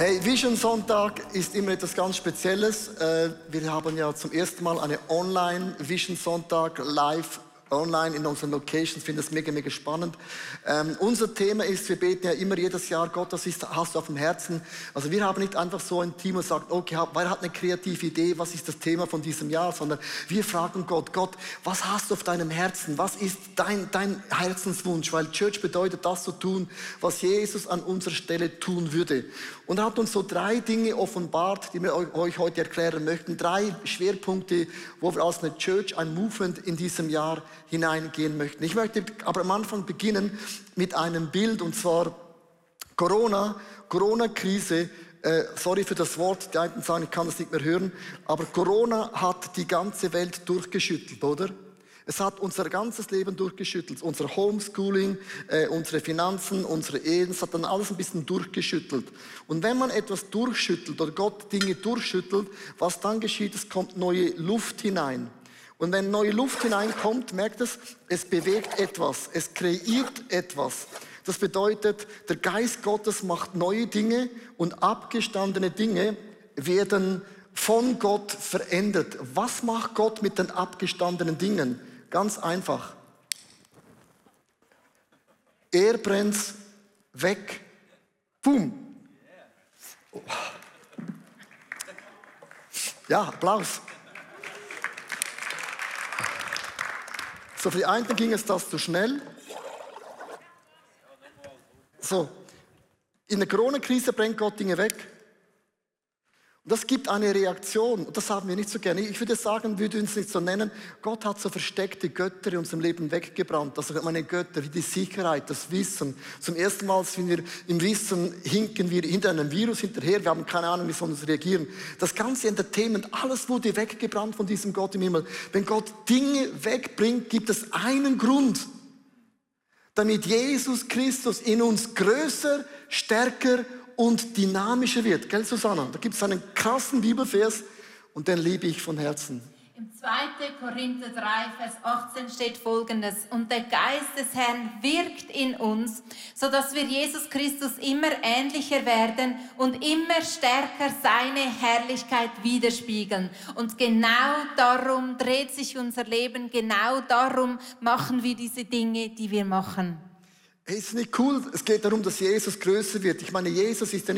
Hey, Vision Sonntag ist immer etwas ganz Spezielles. Äh, wir haben ja zum ersten Mal eine Online Vision Sonntag live online in unseren Locations. Ich finde das mega, mega spannend. Ähm, unser Thema ist, wir beten ja immer jedes Jahr, Gott, das ist, hast du auf dem Herzen. Also wir haben nicht einfach so ein Team und sagt, okay, wer hat eine kreative Idee, was ist das Thema von diesem Jahr, sondern wir fragen Gott, Gott, was hast du auf deinem Herzen? Was ist dein, dein Herzenswunsch? Weil Church bedeutet, das zu tun, was Jesus an unserer Stelle tun würde. Und er hat uns so drei Dinge offenbart, die wir euch heute erklären möchten. Drei Schwerpunkte, wo wir als eine Church, ein Movement in diesem Jahr hineingehen möchten. Ich möchte aber am Anfang beginnen mit einem Bild und zwar Corona, Corona-Krise. Äh, sorry für das Wort, die einen sagen, ich kann das nicht mehr hören, aber Corona hat die ganze Welt durchgeschüttelt, oder? Es hat unser ganzes Leben durchgeschüttelt. Unser Homeschooling, äh, unsere Finanzen, unsere Ehen, es hat dann alles ein bisschen durchgeschüttelt. Und wenn man etwas durchschüttelt oder Gott Dinge durchschüttelt, was dann geschieht, es kommt neue Luft hinein. Und wenn neue Luft hineinkommt, merkt es, es bewegt etwas, es kreiert etwas. Das bedeutet, der Geist Gottes macht neue Dinge und abgestandene Dinge werden von Gott verändert. Was macht Gott mit den abgestandenen Dingen? Ganz einfach. Er brennt weg. Boom. Ja, Applaus. So, für die einen ging es das zu schnell. So, in der Corona-Krise bringt Gott Dinge weg. Und das gibt eine Reaktion. Und das haben wir nicht so gerne. Ich würde sagen, wir würden es nicht so nennen. Gott hat so versteckte Götter in unserem Leben weggebrannt. Also meine Götter wie die Sicherheit, das Wissen. Zum ersten Mal sind wir im Wissen, hinken wir hinter einem Virus hinterher. Wir haben keine Ahnung, wie wir uns reagieren. Das ganze Entertainment, alles wurde weggebrannt von diesem Gott im Himmel. Wenn Gott Dinge wegbringt, gibt es einen Grund. Damit Jesus Christus in uns größer, stärker und dynamischer wird. Gell, Susanna? Da gibt es einen krassen Bibelvers und den liebe ich von Herzen. Im 2. Korinther 3, Vers 18 steht folgendes: Und der Geist des Herrn wirkt in uns, sodass wir Jesus Christus immer ähnlicher werden und immer stärker seine Herrlichkeit widerspiegeln. Und genau darum dreht sich unser Leben, genau darum machen wir diese Dinge, die wir machen. Hey, ist nicht cool? Es geht darum, dass Jesus größer wird. Ich meine, Jesus ist ja